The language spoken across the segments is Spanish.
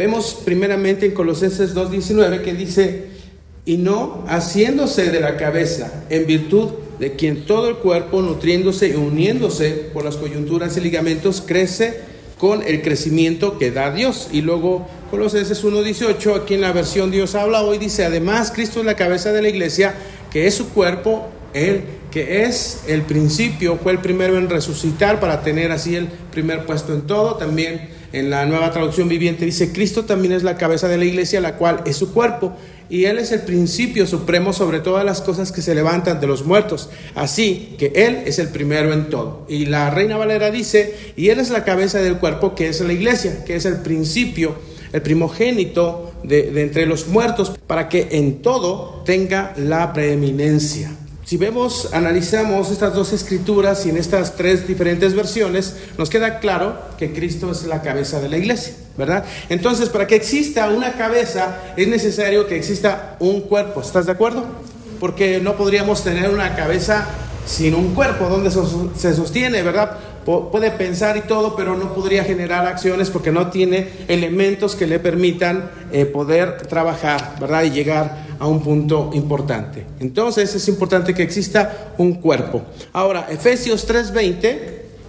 Vemos primeramente en Colosenses 2.19 que dice, y no haciéndose de la cabeza, en virtud de quien todo el cuerpo, nutriéndose y uniéndose por las coyunturas y ligamentos, crece con el crecimiento que da Dios. Y luego Colosenses 1.18, aquí en la versión Dios habla hoy, dice, además Cristo es la cabeza de la iglesia, que es su cuerpo, Él que es el principio, fue el primero en resucitar para tener así el primer puesto en todo. También en la nueva traducción viviente dice, Cristo también es la cabeza de la iglesia, la cual es su cuerpo, y Él es el principio supremo sobre todas las cosas que se levantan de los muertos. Así que Él es el primero en todo. Y la Reina Valera dice, y Él es la cabeza del cuerpo, que es la iglesia, que es el principio, el primogénito de, de entre los muertos, para que en todo tenga la preeminencia. Si vemos, analizamos estas dos escrituras y en estas tres diferentes versiones, nos queda claro que Cristo es la cabeza de la iglesia, ¿verdad? Entonces, para que exista una cabeza, es necesario que exista un cuerpo, ¿estás de acuerdo? Porque no podríamos tener una cabeza sin un cuerpo donde se sostiene, ¿verdad? puede pensar y todo, pero no podría generar acciones porque no tiene elementos que le permitan eh, poder trabajar, ¿verdad? Y llegar a un punto importante. Entonces es importante que exista un cuerpo. Ahora, Efesios 3:20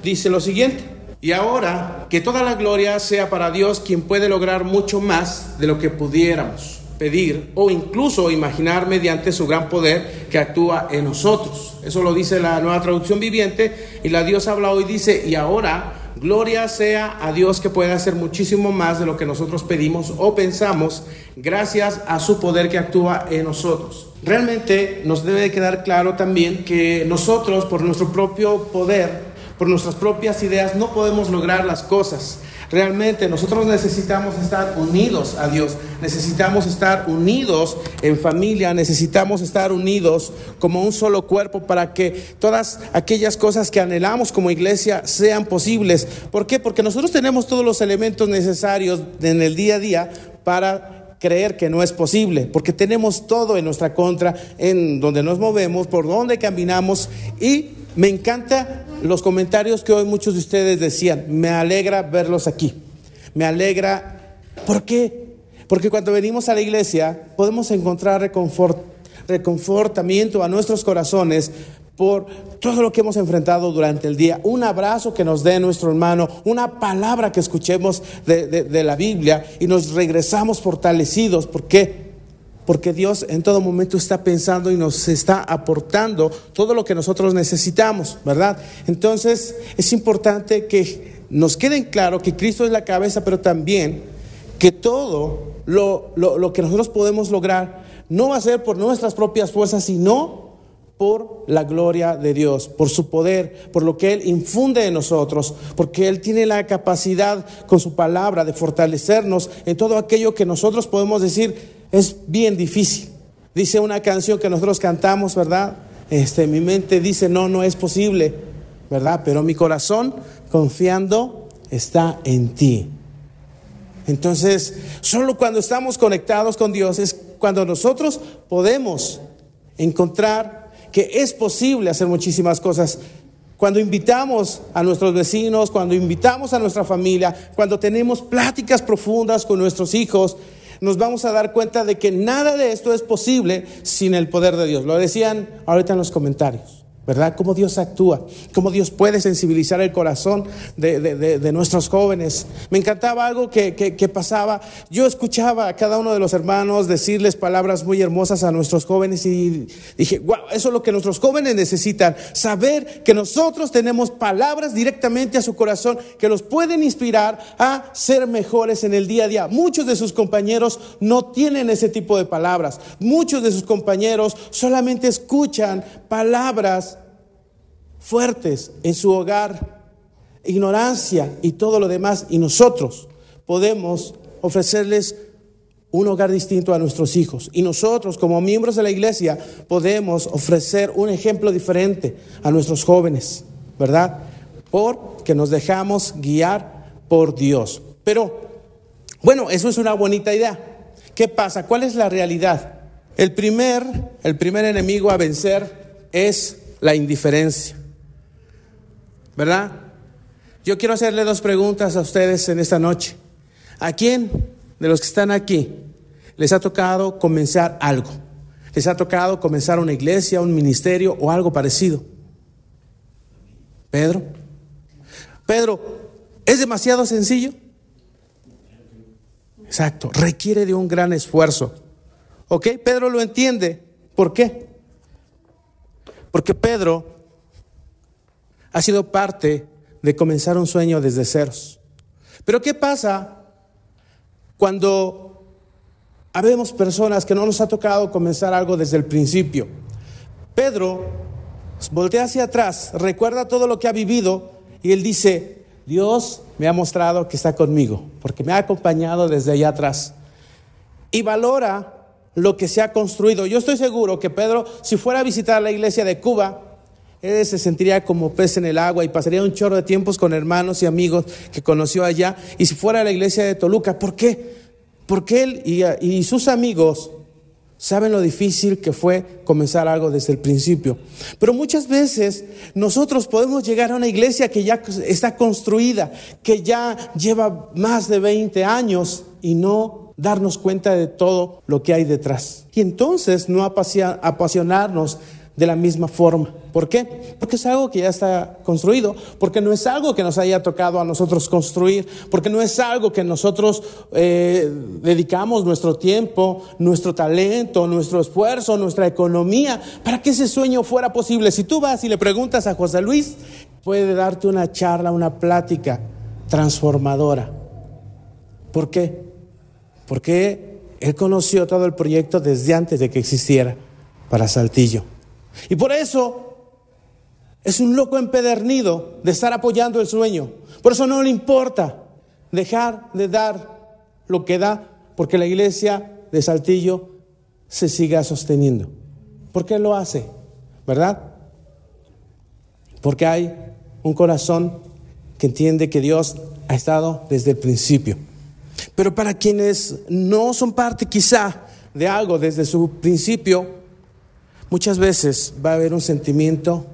dice lo siguiente. Y ahora que toda la gloria sea para Dios, quien puede lograr mucho más de lo que pudiéramos pedir o incluso imaginar mediante su gran poder que actúa en nosotros. Eso lo dice la nueva traducción viviente y la Dios habla hoy dice, y ahora gloria sea a Dios que puede hacer muchísimo más de lo que nosotros pedimos o pensamos gracias a su poder que actúa en nosotros. Realmente nos debe quedar claro también que nosotros por nuestro propio poder, por nuestras propias ideas, no podemos lograr las cosas. Realmente nosotros necesitamos estar unidos a Dios, necesitamos estar unidos en familia, necesitamos estar unidos como un solo cuerpo para que todas aquellas cosas que anhelamos como iglesia sean posibles. ¿Por qué? Porque nosotros tenemos todos los elementos necesarios en el día a día para creer que no es posible, porque tenemos todo en nuestra contra, en donde nos movemos, por donde caminamos y me encanta los comentarios que hoy muchos de ustedes decían. Me alegra verlos aquí. Me alegra. ¿Por qué? Porque cuando venimos a la iglesia podemos encontrar reconfortamiento a nuestros corazones por todo lo que hemos enfrentado durante el día, un abrazo que nos dé nuestro hermano, una palabra que escuchemos de, de la Biblia y nos regresamos fortalecidos. ¿Por qué? Porque Dios en todo momento está pensando y nos está aportando todo lo que nosotros necesitamos, ¿verdad? Entonces es importante que nos quede claro que Cristo es la cabeza, pero también que todo lo, lo que nosotros podemos lograr no va a ser por nuestras propias fuerzas, sino por la gloria de Dios, por su poder, por lo que Él infunde en nosotros, porque Él tiene la capacidad con su palabra de fortalecernos en todo aquello que nosotros podemos decir, es bien difícil. Dice una canción que nosotros cantamos, ¿verdad? Este, mi mente dice, no, no es posible, ¿verdad? Pero mi corazón, confiando, está en ti. Entonces, solo cuando estamos conectados con Dios es cuando nosotros podemos encontrar que es posible hacer muchísimas cosas. Cuando invitamos a nuestros vecinos, cuando invitamos a nuestra familia, cuando tenemos pláticas profundas con nuestros hijos, nos vamos a dar cuenta de que nada de esto es posible sin el poder de Dios. Lo decían ahorita en los comentarios. ¿Verdad? Cómo Dios actúa, cómo Dios puede sensibilizar el corazón de, nuestros jóvenes. Me encantaba algo que, que, pasaba. Yo escuchaba a cada uno de los hermanos decirles palabras muy hermosas a nuestros jóvenes y dije, wow, eso es lo que nuestros jóvenes necesitan, saber que nosotros tenemos palabras directamente a su corazón que los pueden inspirar a ser mejores en el día a día. Muchos de sus compañeros no tienen ese tipo de palabras. Muchos de sus compañeros solamente escuchan palabras fuertes en su hogar, ignorancia y todo lo demás, y nosotros podemos ofrecerles un hogar distinto a nuestros hijos. Y nosotros, como miembros de la iglesia, podemos ofrecer un ejemplo diferente a nuestros jóvenes, ¿verdad? Porque nos dejamos guiar por Dios. Pero, bueno, eso es una bonita idea. ¿Qué pasa? ¿Cuál es la realidad? El primer, el primer enemigo a vencer es la indiferencia. ¿Verdad? Yo quiero hacerle dos preguntas a ustedes en esta noche. ¿A quién de los que están aquí les ha tocado comenzar algo? ¿Les ha tocado comenzar una iglesia, un ministerio o algo parecido? Pedro. Pedro, ¿es demasiado sencillo? Exacto, requiere de un gran esfuerzo. ¿Ok? Pedro lo entiende. ¿Por qué? Porque Pedro ha sido parte de comenzar un sueño desde ceros. Pero ¿qué pasa cuando habemos personas que no nos ha tocado comenzar algo desde el principio? Pedro voltea hacia atrás, recuerda todo lo que ha vivido y él dice, Dios me ha mostrado que está conmigo, porque me ha acompañado desde allá atrás. Y valora lo que se ha construido. Yo estoy seguro que Pedro, si fuera a visitar la iglesia de Cuba, él se sentiría como pez en el agua y pasaría un chorro de tiempos con hermanos y amigos que conoció allá. Y si fuera a la iglesia de Toluca, ¿por qué? Porque él y, y sus amigos saben lo difícil que fue comenzar algo desde el principio. Pero muchas veces nosotros podemos llegar a una iglesia que ya está construida, que ya lleva más de 20 años y no darnos cuenta de todo lo que hay detrás. Y entonces no apasionarnos de la misma forma. ¿Por qué? Porque es algo que ya está construido, porque no es algo que nos haya tocado a nosotros construir, porque no es algo que nosotros eh, dedicamos nuestro tiempo, nuestro talento, nuestro esfuerzo, nuestra economía, para que ese sueño fuera posible. Si tú vas y le preguntas a José Luis, puede darte una charla, una plática transformadora. ¿Por qué? Porque él conoció todo el proyecto desde antes de que existiera para Saltillo. Y por eso es un loco empedernido de estar apoyando el sueño. Por eso no le importa dejar de dar lo que da, porque la iglesia de Saltillo se siga sosteniendo. ¿Por qué lo hace? ¿Verdad? Porque hay un corazón que entiende que Dios ha estado desde el principio. Pero para quienes no son parte quizá de algo desde su principio, muchas veces va a haber un sentimiento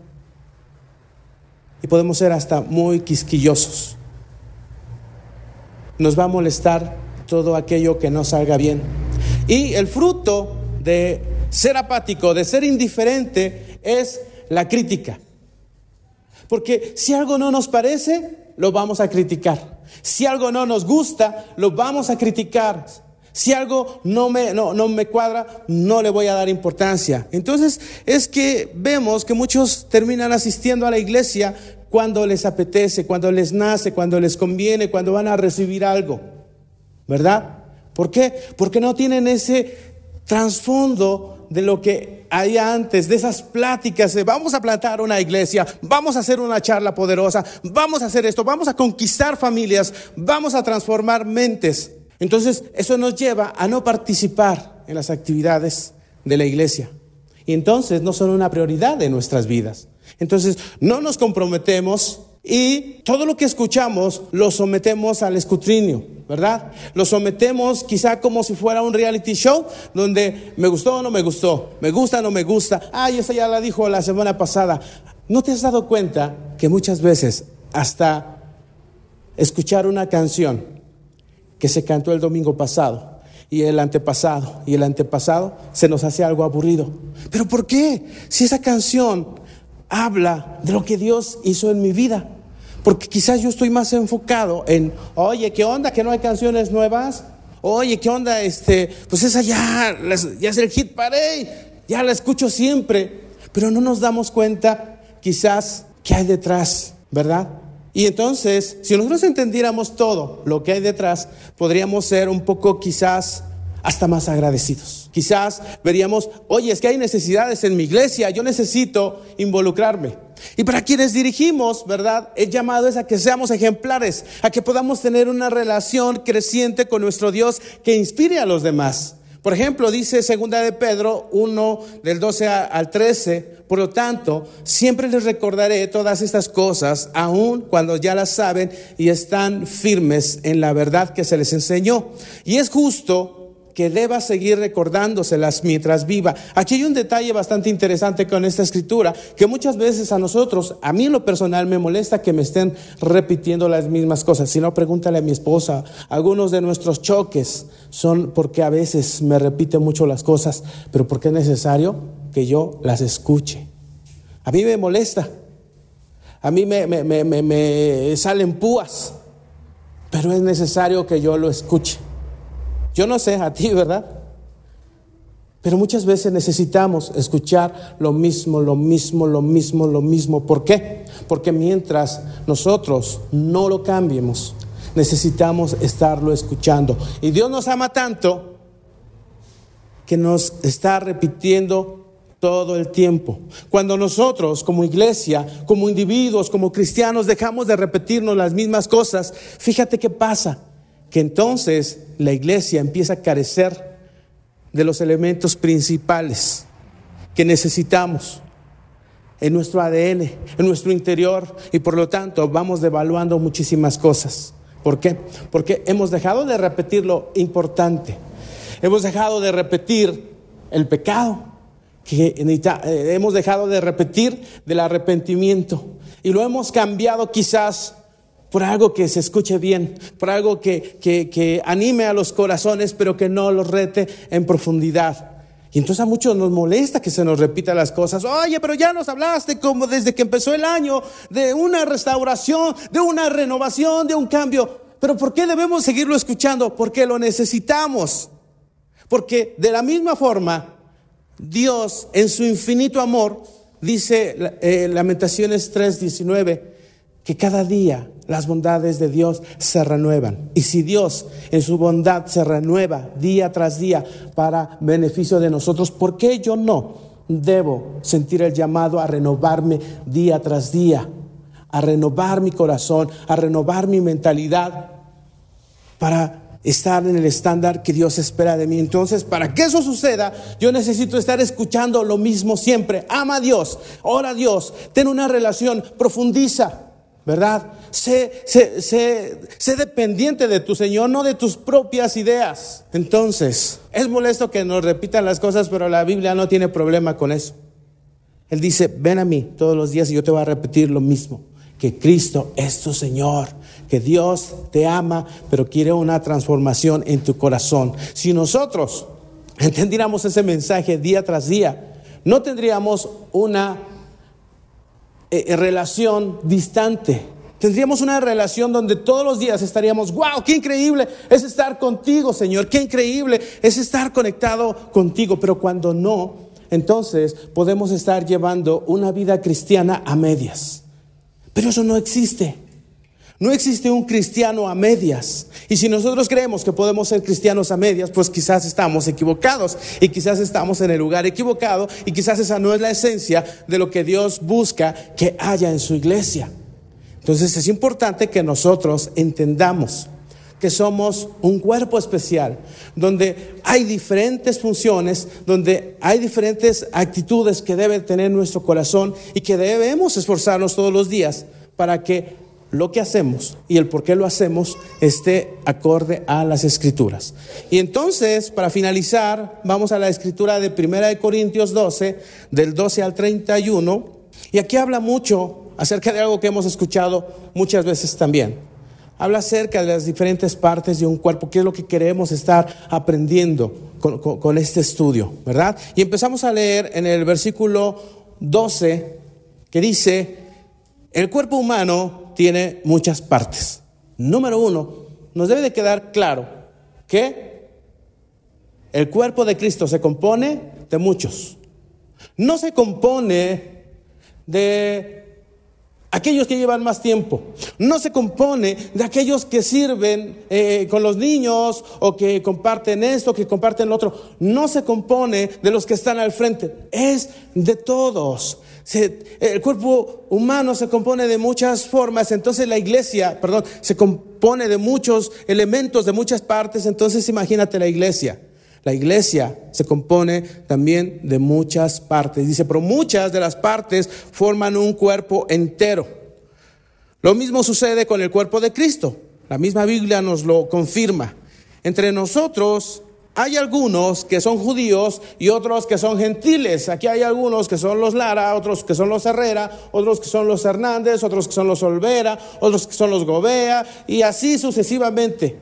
y podemos ser hasta muy quisquillosos. Nos va a molestar todo aquello que no salga bien. Y el fruto de ser apático, de ser indiferente, es la crítica. Porque si algo no nos parece, lo vamos a criticar. Si algo no nos gusta, lo vamos a criticar. Si algo no me, no, no me cuadra, no le voy a dar importancia. Entonces es que vemos que muchos terminan asistiendo a la iglesia cuando les apetece, cuando les nace, cuando les conviene, cuando van a recibir algo. ¿Verdad? ¿Por qué? Porque no tienen ese trasfondo de lo que hay antes, de esas pláticas de vamos a plantar una iglesia, vamos a hacer una charla poderosa, vamos a hacer esto, vamos a conquistar familias, vamos a transformar mentes. Entonces, eso nos lleva a no participar en las actividades de la iglesia. Y entonces no son una prioridad de nuestras vidas. Entonces, no nos comprometemos y todo lo que escuchamos lo sometemos al escrutinio, ¿verdad? Lo sometemos quizá como si fuera un reality show donde me gustó o no me gustó, me gusta o no me gusta. Ay, esa ya la dijo la semana pasada. ¿No te has dado cuenta que muchas veces hasta escuchar una canción que se cantó el domingo pasado y el antepasado y el antepasado se nos hace algo aburrido? ¿Pero por qué? Si esa canción habla de lo que Dios hizo en mi vida. Porque quizás yo estoy más enfocado en, oye, ¿qué onda? ¿Que no hay canciones nuevas? Oye, ¿qué onda? Este, pues esa ya, ya es el hit parade, ya la escucho siempre. Pero no nos damos cuenta quizás qué hay detrás, ¿verdad? Y entonces, si nosotros entendiéramos todo lo que hay detrás, podríamos ser un poco quizás hasta más agradecidos. Quizás veríamos, oye, es que hay necesidades en mi iglesia, yo necesito involucrarme. Y para quienes dirigimos, ¿verdad? El llamado es a que seamos ejemplares, a que podamos tener una relación creciente con nuestro Dios que inspire a los demás. Por ejemplo, dice segunda de Pedro 1 del 12 al 13, por lo tanto, siempre les recordaré todas estas cosas, aun cuando ya las saben y están firmes en la verdad que se les enseñó. Y es justo que deba seguir recordándoselas mientras viva. Aquí hay un detalle bastante interesante con esta escritura, que muchas veces a nosotros, a mí en lo personal me molesta que me estén repitiendo las mismas cosas. Si no, pregúntale a mi esposa. Algunos de nuestros choques son porque a veces me repite mucho las cosas, pero porque es necesario que yo las escuche. A mí me molesta. A mí me, me, me, me salen púas pero es necesario que yo lo escuche. Yo no sé a ti, ¿verdad? Pero muchas veces necesitamos escuchar lo mismo, lo mismo, lo mismo, lo mismo. ¿Por qué? Porque mientras nosotros no lo cambiemos, necesitamos estarlo escuchando. Y Dios nos ama tanto que nos está repitiendo todo el tiempo. Cuando nosotros como iglesia, como individuos, como cristianos dejamos de repetirnos las mismas cosas, fíjate qué pasa, que entonces la iglesia empieza a carecer de los elementos principales que necesitamos en nuestro ADN, en nuestro interior, y por lo tanto vamos devaluando muchísimas cosas. ¿Por qué? Porque hemos dejado de repetir lo importante. Hemos dejado de repetir el pecado que eh, hemos dejado de repetir del arrepentimiento y lo hemos cambiado quizás por algo que se escuche bien, por algo que, que, anime a los corazones, pero que no los rete en profundidad. Y entonces a muchos nos molesta que se nos repita las cosas. Oye, pero ya nos hablaste como desde que empezó el año de una restauración, de una renovación, de un cambio. Pero ¿por qué debemos seguirlo escuchando? Porque lo necesitamos. Porque de la misma forma Dios, en su infinito amor, dice eh, Lamentaciones 3:19, que cada día las bondades de Dios se renuevan. Y si Dios en su bondad se renueva día tras día para beneficio de nosotros, ¿por qué yo no debo sentir el llamado a renovarme día tras día? A renovar mi corazón, a renovar mi mentalidad para estar en el estándar que Dios espera de mí. Entonces, para que eso suceda, yo necesito estar escuchando lo mismo siempre. Ama a Dios, ora a Dios, ten una relación, profundiza, ¿verdad? Sé, sé, sé, dependiente de tu Señor, no de tus propias ideas. Entonces, es molesto que nos repitan las cosas, pero la Biblia no tiene problema con eso. Él dice, ven a mí todos los días y yo te voy a repetir lo mismo, que Cristo es tu Señor que Dios te ama, pero quiere una transformación en tu corazón. Si nosotros entendiéramos ese mensaje día tras día, no tendríamos una eh, relación distante. Tendríamos una relación donde todos los días estaríamos, wow, qué increíble es estar contigo, Señor, qué increíble es estar conectado contigo. Pero cuando no, entonces podemos estar llevando una vida cristiana a medias. Pero eso no existe. No existe un cristiano a medias. Y si nosotros creemos que podemos ser cristianos a medias, pues quizás estamos equivocados y quizás estamos en el lugar equivocado y quizás esa no es la esencia de lo que Dios busca que haya en su iglesia. Entonces es importante que nosotros entendamos que somos un cuerpo especial, donde hay diferentes funciones, donde hay diferentes actitudes que debe tener nuestro corazón y que debemos esforzarnos todos los días para que lo que hacemos y el por qué lo hacemos esté acorde a las escrituras. Y entonces, para finalizar, vamos a la escritura de Primera de Corintios 12, del 12 al 31, y aquí habla mucho acerca de algo que hemos escuchado muchas veces también. Habla acerca de las diferentes partes de un cuerpo, qué es lo que queremos estar aprendiendo con, con este estudio, ¿verdad? Y empezamos a leer en el versículo 12 que dice, el cuerpo humano tiene muchas partes. Número uno, nos debe de quedar claro que el cuerpo de Cristo se compone de muchos. No se compone de aquellos que llevan más tiempo. No se compone de aquellos que sirven eh, con los niños o que comparten esto, que comparten lo otro. No se compone de los que están al frente. Es de todos el cuerpo humano se compone de muchas formas, entonces la iglesia, perdón, se compone de muchos elementos, de muchas partes, entonces imagínate la iglesia. La iglesia se compone también de muchas partes. Dice, pero muchas de las partes forman un cuerpo entero. Lo mismo sucede con el cuerpo de Cristo. La misma Biblia nos lo confirma. Entre nosotros hay algunos que son judíos y otros que son gentiles. Aquí hay algunos que son los Lara, otros que son los Herrera, otros que son los Hernández, otros que son los Olvera, otros que son los Gobea y así sucesivamente.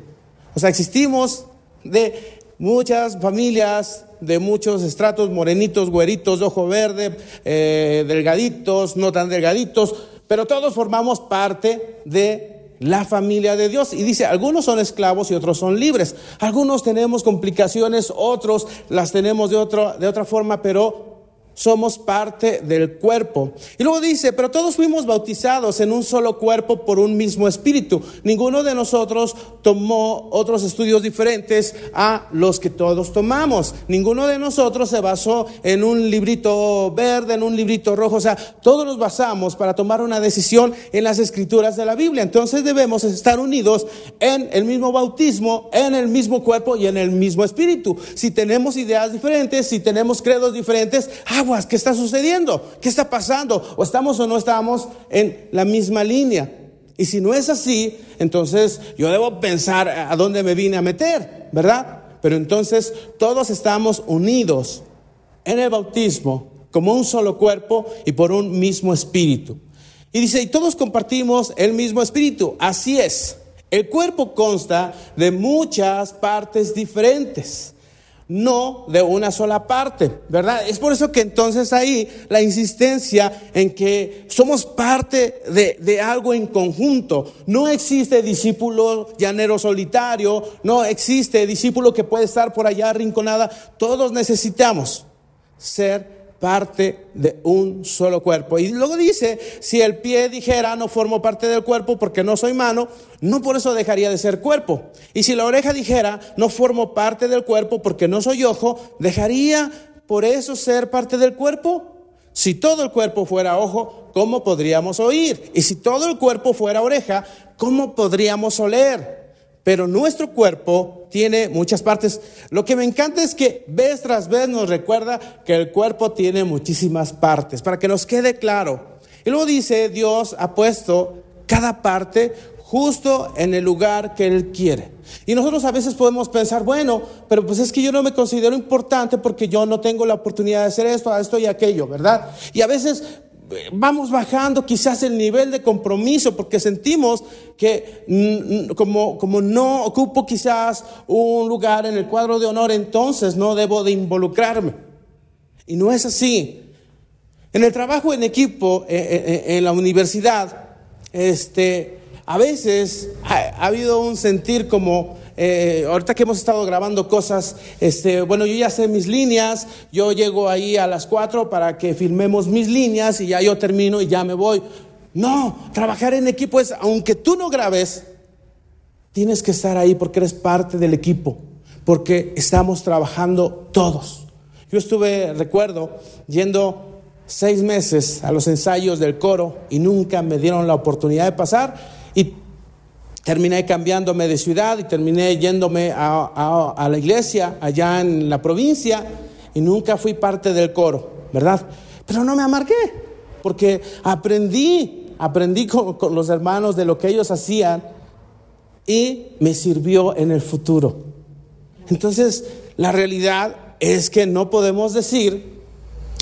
O sea, existimos de muchas familias, de muchos estratos, morenitos, güeritos, de ojo verde, eh, delgaditos, no tan delgaditos, pero todos formamos parte de la familia de Dios. Y dice, algunos son esclavos y otros son libres. Algunos tenemos complicaciones, otros las tenemos de, otro, de otra forma, pero somos parte del cuerpo. Y luego dice, pero todos fuimos bautizados en un solo cuerpo por un mismo espíritu. Ninguno de nosotros tomó otros estudios diferentes a los que todos tomamos. Ninguno de nosotros se basó en un librito verde, en un librito rojo. O sea, todos nos basamos para tomar una decisión en las escrituras de la Biblia. Entonces debemos estar unidos en el mismo bautismo, en el mismo cuerpo y en el mismo espíritu. Si tenemos ideas diferentes, si tenemos credos diferentes, ah, ¿qué está sucediendo? ¿Qué está pasando? ¿O estamos o no estamos en la misma línea? Y si no es así, entonces yo debo pensar a dónde me vine a meter, ¿verdad? Pero entonces todos estamos unidos en el bautismo como un solo cuerpo y por un mismo espíritu. Y dice, y todos compartimos el mismo espíritu. Así es. El cuerpo consta de muchas partes diferentes no de una sola parte, ¿verdad? Es por eso que entonces ahí la insistencia en que somos parte de, algo en conjunto. No existe discípulo llanero solitario, no existe discípulo que puede estar por allá arrinconada. Todos necesitamos ser parte de un solo cuerpo. Y luego dice, si el pie dijera no formo parte del cuerpo porque no soy mano, no por eso dejaría de ser cuerpo. Y si la oreja dijera no formo parte del cuerpo porque no soy ojo, dejaría por eso ser parte del cuerpo. Si todo el cuerpo fuera ojo, ¿cómo podríamos oír? Y si todo el cuerpo fuera oreja, ¿cómo podríamos oler? Pero nuestro cuerpo tiene muchas partes. Lo que me encanta es que vez tras vez nos recuerda que el cuerpo tiene muchísimas partes, para que nos quede claro. Y luego dice, Dios ha puesto cada parte justo en el lugar que Él quiere. Y nosotros a veces podemos pensar, bueno, pero pues es que yo no me considero importante porque yo no tengo la oportunidad de hacer esto, esto y aquello, ¿verdad? Y a veces vamos bajando quizás el nivel de compromiso porque sentimos que mm, como, como no ocupo quizás un lugar en el cuadro de honor, entonces no debo de involucrarme. Y no es así. En el trabajo en equipo, eh, eh, eh, en la universidad, este, a veces ha habido un sentir como eh, ahorita que hemos estado grabando cosas, este, bueno, yo ya sé mis líneas, yo llego ahí a las 4 para que filmemos mis líneas y ya yo termino y ya me voy. No, trabajar en equipo es, aunque tú no grabes, tienes que estar ahí porque eres parte del equipo, porque estamos trabajando todos. Yo estuve, recuerdo, yendo seis meses a los ensayos del coro y nunca me dieron la oportunidad de pasar y terminé cambiándome de ciudad y terminé yéndome a, la iglesia allá en la provincia y nunca fui parte del coro, ¿verdad? Pero no me amargué, porque aprendí, aprendí con, con los hermanos de lo que ellos hacían y me sirvió en el futuro. Entonces, la realidad es que no podemos decir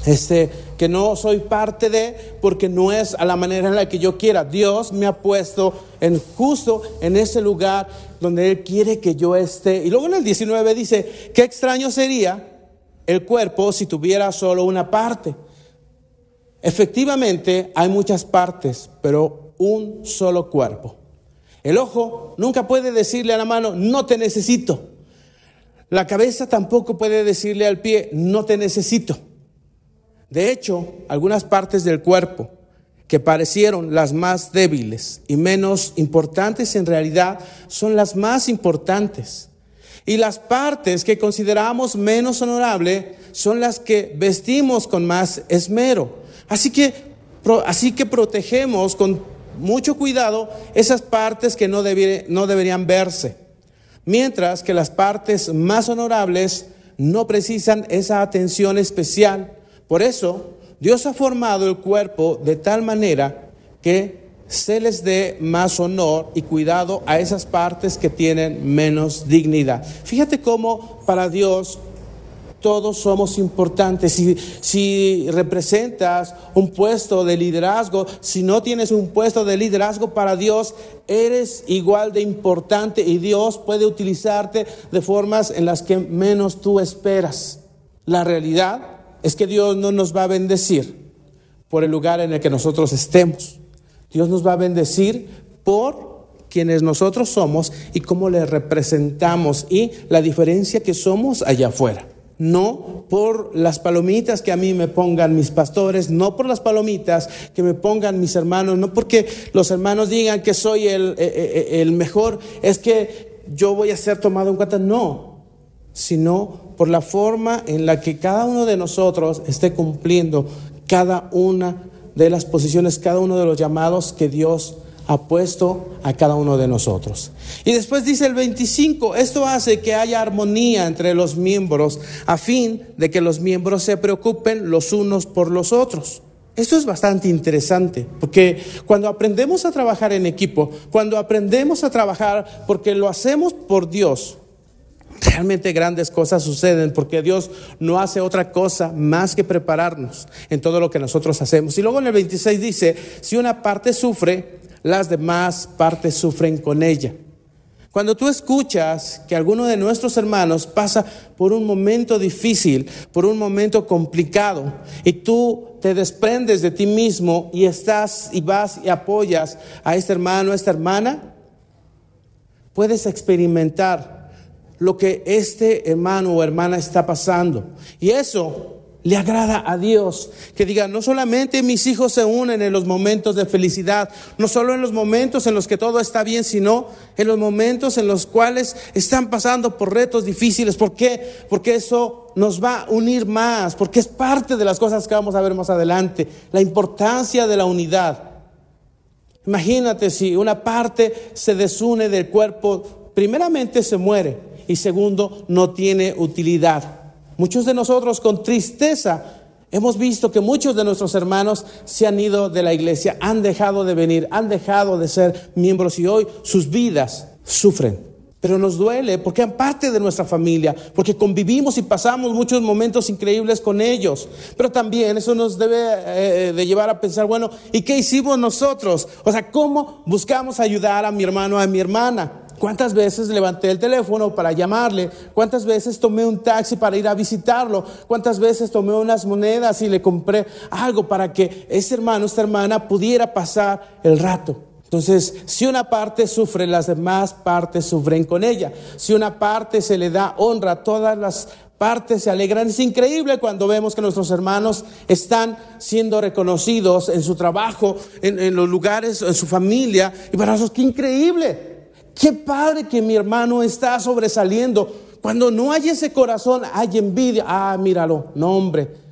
este, que no soy parte de, porque no es a la manera en la que yo quiera. Dios me ha puesto en justo en ese lugar donde Él quiere que yo esté. Y luego en el 19 dice, qué extraño sería el cuerpo si tuviera solo una parte. Efectivamente, hay muchas partes, pero un solo cuerpo. El ojo nunca puede decirle a la mano, no te necesito. La cabeza tampoco puede decirle al pie, no te necesito. De hecho, algunas partes del cuerpo que parecieron las más débiles y menos importantes en realidad son las más importantes. Y las partes que consideramos menos honorables son las que vestimos con más esmero. Así que, así que protegemos con mucho cuidado esas partes que no, no deberían verse. Mientras que las partes más honorables no precisan esa atención especial por eso, Dios ha formado el cuerpo de tal manera que se les dé más honor y cuidado a esas partes que tienen menos dignidad. Fíjate cómo para Dios todos somos importantes. Si, representas un puesto de liderazgo, si no tienes un puesto de liderazgo para Dios, eres igual de importante y Dios puede utilizarte de formas en las que menos tú esperas. La realidad es que Dios no nos va a bendecir por el lugar en el que nosotros estemos. Dios nos va a bendecir por quienes nosotros somos y cómo le representamos y la diferencia que somos allá afuera no por las palomitas que a mí me pongan mis pastores, no por las palomitas que me pongan mis hermanos, no porque los hermanos digan que soy el, eh, eh, eh, el, mejor, es que yo voy a ser tomado en cuenta, no, sino por la forma en la que cada uno de nosotros esté cumpliendo cada una de las posiciones, cada uno de los llamados que Dios ha puesto a cada uno de nosotros. Y después dice el 25, esto hace que haya armonía entre los miembros a fin de que los miembros se preocupen los unos por los otros. Esto es bastante interesante, porque cuando aprendemos a trabajar en equipo, cuando aprendemos a trabajar porque lo hacemos por Dios, realmente grandes cosas suceden porque Dios no hace otra cosa más que prepararnos en todo lo que nosotros hacemos. Y luego en el 26 dice, si una parte sufre, las demás partes sufren con ella. Cuando tú escuchas que alguno de nuestros hermanos pasa por un momento difícil, por un momento complicado, y tú te desprendes de ti mismo y estás y vas y apoyas a este hermano, a esta hermana, puedes experimentar lo que este hermano o hermana está pasando. Y eso le agrada a Dios. Que diga, no solamente mis hijos se unen en los momentos de felicidad, no solo en los momentos en los que todo está bien, sino en los momentos en los cuales están pasando por retos difíciles. ¿Por qué? Porque eso nos va a unir más, porque es parte de las cosas que vamos a ver más adelante, la importancia de la unidad. Imagínate si una parte se desune del cuerpo, primeramente se muere y segundo no tiene utilidad. Muchos de nosotros con tristeza hemos visto que muchos de nuestros hermanos se han ido de la iglesia, han dejado de venir, han dejado de ser miembros y hoy sus vidas sufren. Pero nos duele porque han parte de nuestra familia, porque convivimos y pasamos muchos momentos increíbles con ellos. Pero también eso nos debe eh, de llevar a pensar, bueno, ¿y qué hicimos nosotros? O sea, ¿cómo buscamos ayudar a mi hermano, a mi hermana? ¿Cuántas veces levanté el teléfono para llamarle? ¿Cuántas veces tomé un taxi para ir a visitarlo? ¿Cuántas veces tomé unas monedas y le compré algo para que ese hermano, esta hermana pudiera pasar el rato? Entonces, si una parte sufre, las demás partes sufren con ella. Si una parte se le da honra, todas las partes se alegran. Es increíble cuando vemos que nuestros hermanos están siendo reconocidos en su trabajo, en, los lugares, en su familia. Y para nosotros, qué increíble. Qué padre que mi hermano está sobresaliendo. Cuando no hay ese corazón, hay envidia. Ah, míralo, no hombre.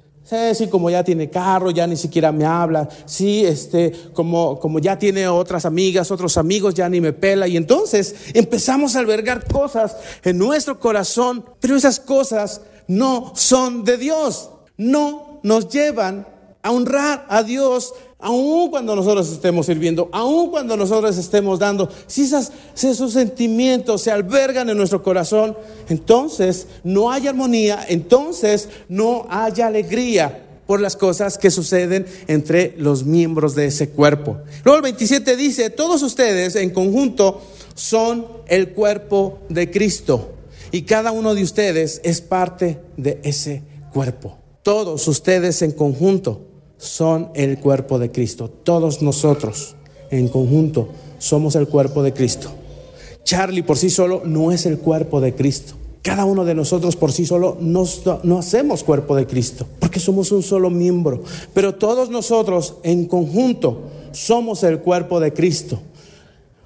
Sí, como ya tiene carro, ya ni siquiera me habla. Sí, este, como, como ya tiene otras amigas, otros amigos, ya ni me pela. Y entonces empezamos a albergar cosas en nuestro corazón, pero esas cosas no son de Dios. No nos llevan a honrar a Dios aun cuando nosotros estemos sirviendo, aun cuando nosotros estemos dando, si, esos sentimientos se albergan en nuestro corazón, entonces no hay armonía, entonces no hay alegría por las cosas que suceden entre los miembros de ese cuerpo. Luego el 27 dice, todos ustedes en conjunto son el cuerpo de Cristo y cada uno de ustedes es parte de ese cuerpo. Todos ustedes en conjunto son el cuerpo de Cristo. Todos nosotros en conjunto somos el cuerpo de Cristo. Charlie por sí solo no es el cuerpo de Cristo. Cada uno de nosotros por sí solo no, no, hacemos cuerpo de Cristo, porque somos un solo miembro. Pero todos nosotros en conjunto somos el cuerpo de Cristo.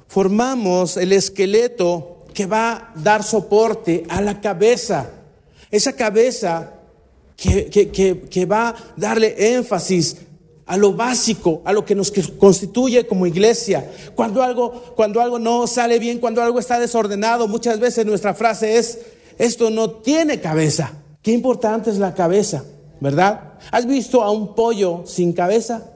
Formamos el esqueleto que va a dar soporte a la cabeza. Esa cabeza que, va a darle énfasis a lo básico, a lo que nos constituye como iglesia. Cuando algo, cuando algo no sale bien, cuando algo está desordenado, muchas veces nuestra frase es, esto no tiene cabeza. Qué importante es la cabeza, ¿verdad? ¿Has visto a un pollo sin cabeza?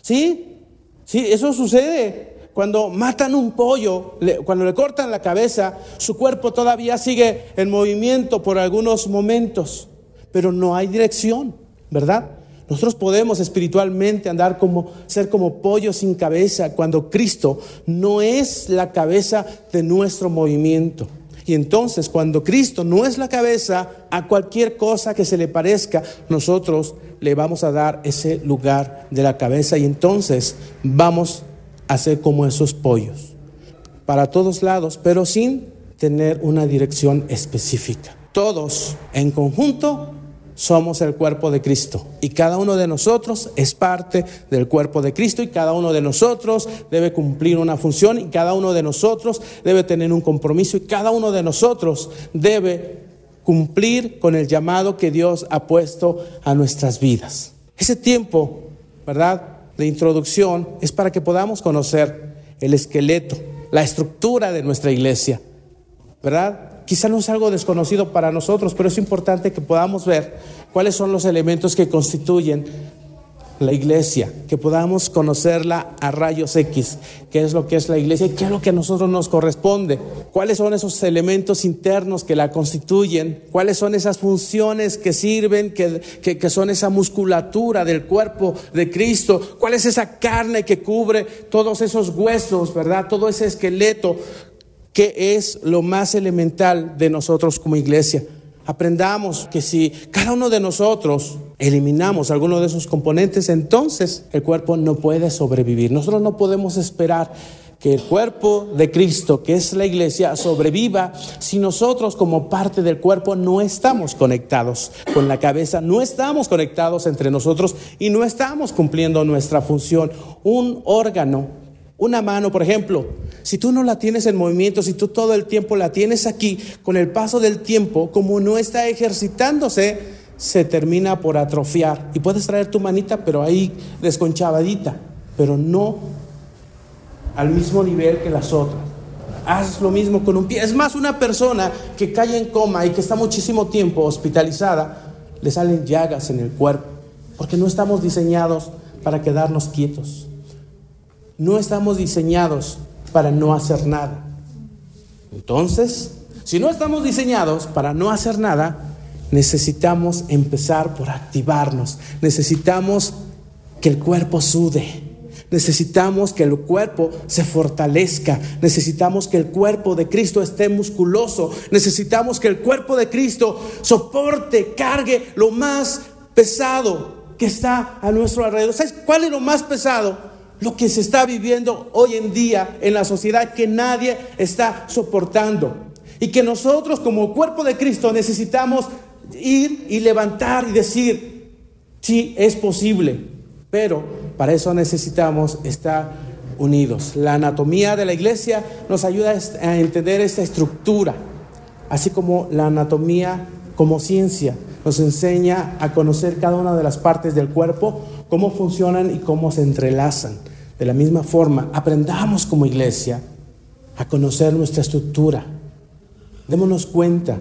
¿Sí? Sí, eso sucede. Cuando matan un pollo, cuando le cortan la cabeza, su cuerpo todavía sigue en movimiento por algunos momentos, pero no hay dirección, ¿verdad? Nosotros podemos espiritualmente andar como ser como pollo sin cabeza cuando Cristo no es la cabeza de nuestro movimiento. Y entonces cuando Cristo no es la cabeza, a cualquier cosa que se le parezca, nosotros le vamos a dar ese lugar de la cabeza y entonces vamos a ser como esos pollos, para todos lados, pero sin tener una dirección específica. Todos en conjunto somos el cuerpo de Cristo y cada uno de nosotros es parte del cuerpo de Cristo y cada uno de nosotros debe cumplir una función y cada uno de nosotros debe tener un compromiso y cada uno de nosotros debe cumplir con el llamado que Dios ha puesto a nuestras vidas. Ese tiempo, ¿verdad? De introducción es para que podamos conocer el esqueleto, la estructura de nuestra iglesia, ¿verdad? Quizá no es algo desconocido para nosotros, pero es importante que podamos ver cuáles son los elementos que constituyen la iglesia, que podamos conocerla a rayos X, qué es lo que es la iglesia y qué es lo que a nosotros nos corresponde, cuáles son esos elementos internos que la constituyen, cuáles son esas funciones que sirven, que, son esa musculatura del cuerpo de Cristo, cuál es esa carne que cubre todos esos huesos, ¿verdad? Todo ese esqueleto, ¿Qué es lo más elemental de nosotros como iglesia? Aprendamos que si cada uno de nosotros eliminamos alguno de esos componentes, entonces el cuerpo no puede sobrevivir. Nosotros no podemos esperar que el cuerpo de Cristo, que es la iglesia, sobreviva si nosotros como parte del cuerpo no estamos conectados con la cabeza, no estamos conectados entre nosotros y no estamos cumpliendo nuestra función. Un órgano una mano, por ejemplo, si tú no la tienes en movimiento, si tú todo el tiempo la tienes aquí, con el paso del tiempo, como no está ejercitándose, se termina por atrofiar. Y puedes traer tu manita, pero ahí desconchavadita, pero no al mismo nivel que las otras. Haz lo mismo con un pie. Es más, una persona que cae en coma y que está muchísimo tiempo hospitalizada, le salen llagas en el cuerpo, porque no estamos diseñados para quedarnos quietos. No estamos diseñados para no hacer nada. Entonces, si no estamos diseñados para no hacer nada, necesitamos empezar por activarnos. Necesitamos que el cuerpo sude. Necesitamos que el cuerpo se fortalezca. Necesitamos que el cuerpo de Cristo esté musculoso. Necesitamos que el cuerpo de Cristo soporte, cargue lo más pesado que está a nuestro alrededor. ¿Sabes cuál es lo más pesado? Lo que se está viviendo hoy en día en la sociedad que nadie está soportando. Y que nosotros como cuerpo de Cristo necesitamos ir y levantar y decir, sí, es posible, pero para eso necesitamos estar unidos. La anatomía de la iglesia nos ayuda a entender esta estructura, así como la anatomía como ciencia nos enseña a conocer cada una de las partes del cuerpo, cómo funcionan y cómo se entrelazan. De la misma forma, aprendamos como iglesia a conocer nuestra estructura. Démonos cuenta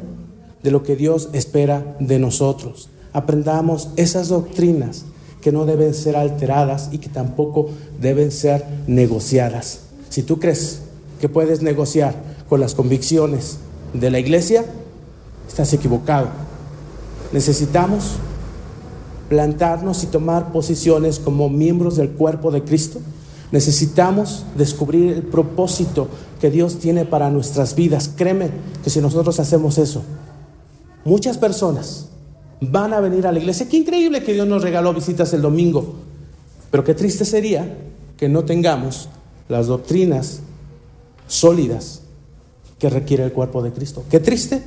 de lo que Dios espera de nosotros. Aprendamos esas doctrinas que no deben ser alteradas y que tampoco deben ser negociadas. Si tú crees que puedes negociar con las convicciones de la iglesia, estás equivocado. Necesitamos plantarnos y tomar posiciones como miembros del cuerpo de Cristo Necesitamos descubrir el propósito que Dios tiene para nuestras vidas. Créeme que si nosotros hacemos eso, muchas personas van a venir a la iglesia. Qué increíble que Dios nos regaló visitas el domingo. Pero qué triste sería que no tengamos las doctrinas sólidas que requiere el cuerpo de Cristo. Qué triste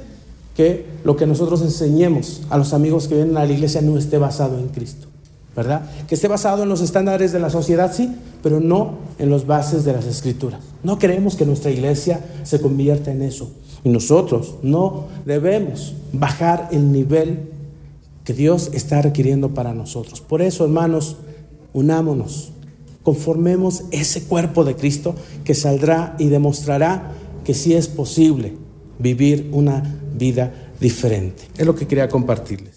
que lo que nosotros enseñemos a los amigos que vienen a la iglesia no esté basado en Cristo. ¿Verdad? Que esté basado en los estándares de la sociedad, sí, pero no en los bases de las escrituras. No queremos que nuestra iglesia se convierta en eso. Y nosotros no debemos bajar el nivel que Dios está requiriendo para nosotros. Por eso, hermanos, unámonos, conformemos ese cuerpo de Cristo que saldrá y demostrará que sí es posible vivir una vida diferente. Es lo que quería compartirles.